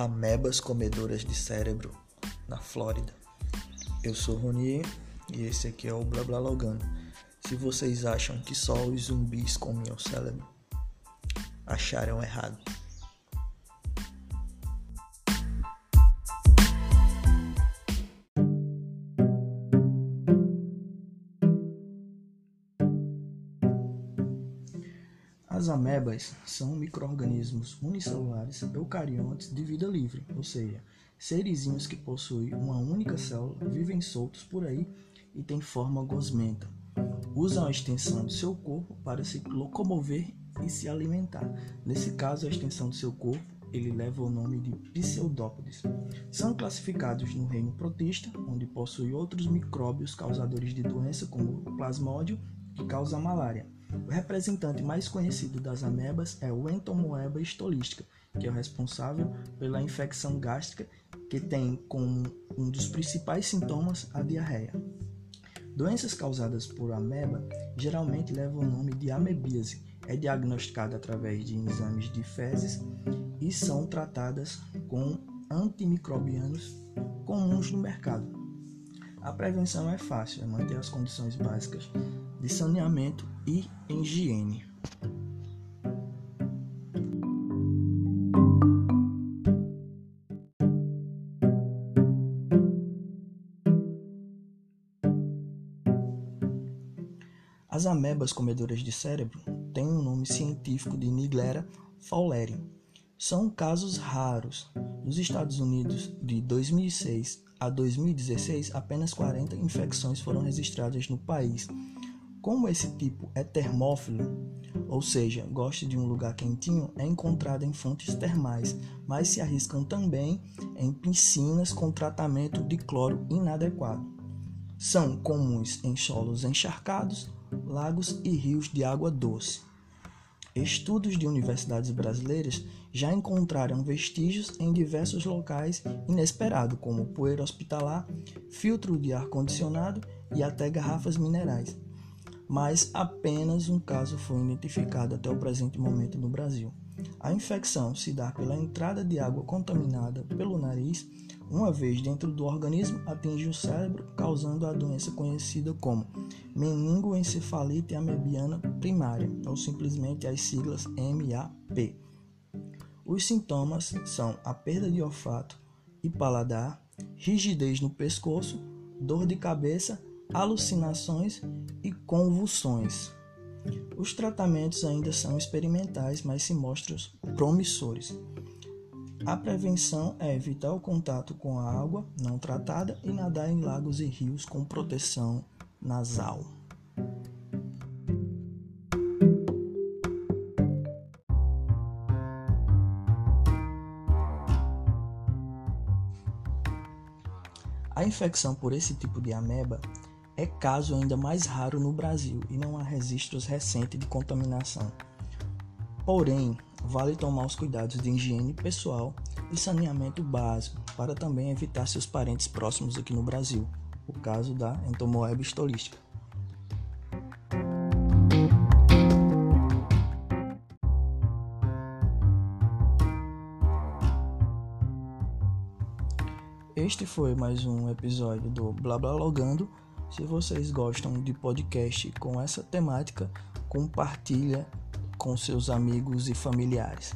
amebas comedoras de cérebro na Flórida. Eu sou Ronier e esse aqui é o Blá Blá Logando. Se vocês acham que só os zumbis comem o cérebro, acharam errado. As amebas são microorganismos unicelulares eucariontes de vida livre, ou seja, serizinhos que possuem uma única célula, vivem soltos por aí e têm forma gosmenta. Usam a extensão do seu corpo para se locomover e se alimentar. Nesse caso, a extensão do seu corpo ele leva o nome de pseudópodes. São classificados no reino protista, onde possui outros micróbios causadores de doença como o plasmódio, que causa malária. O representante mais conhecido das amebas é o Entomoeba stolística, que é o responsável pela infecção gástrica, que tem como um dos principais sintomas a diarreia. Doenças causadas por ameba geralmente levam o nome de amebíase. É diagnosticada através de exames de fezes e são tratadas com antimicrobianos comuns no mercado. A prevenção é fácil, é manter as condições básicas de saneamento e higiene. As amebas comedoras de cérebro têm o um nome científico de Niglera fowleri. São casos raros. Nos Estados Unidos, de 2006 a 2016, apenas 40 infecções foram registradas no país. Como esse tipo é termófilo, ou seja, gosta de um lugar quentinho, é encontrado em fontes termais, mas se arriscam também em piscinas com tratamento de cloro inadequado. São comuns em solos encharcados, lagos e rios de água doce. Estudos de universidades brasileiras já encontraram vestígios em diversos locais inesperados, como poeira hospitalar, filtro de ar-condicionado e até garrafas minerais. Mas apenas um caso foi identificado até o presente momento no Brasil. A infecção se dá pela entrada de água contaminada pelo nariz, uma vez dentro do organismo, atinge o cérebro, causando a doença conhecida como meningoencefalite amebiana primária, ou simplesmente as siglas MAP. Os sintomas são a perda de olfato e paladar, rigidez no pescoço, dor de cabeça, alucinações e convulsões. Os tratamentos ainda são experimentais, mas se mostram promissores. A prevenção é evitar o contato com a água não tratada e nadar em lagos e rios com proteção nasal. A infecção por esse tipo de ameba é caso ainda mais raro no Brasil e não há registros recentes de contaminação. Porém, vale tomar os cuidados de higiene pessoal e saneamento básico para também evitar seus parentes próximos aqui no Brasil, o caso da entomoeba stolística. Este foi mais um episódio do Blá Blá Logando. Se vocês gostam de podcast com essa temática, compartilha com seus amigos e familiares.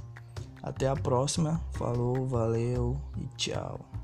Até a próxima. Falou, valeu e tchau.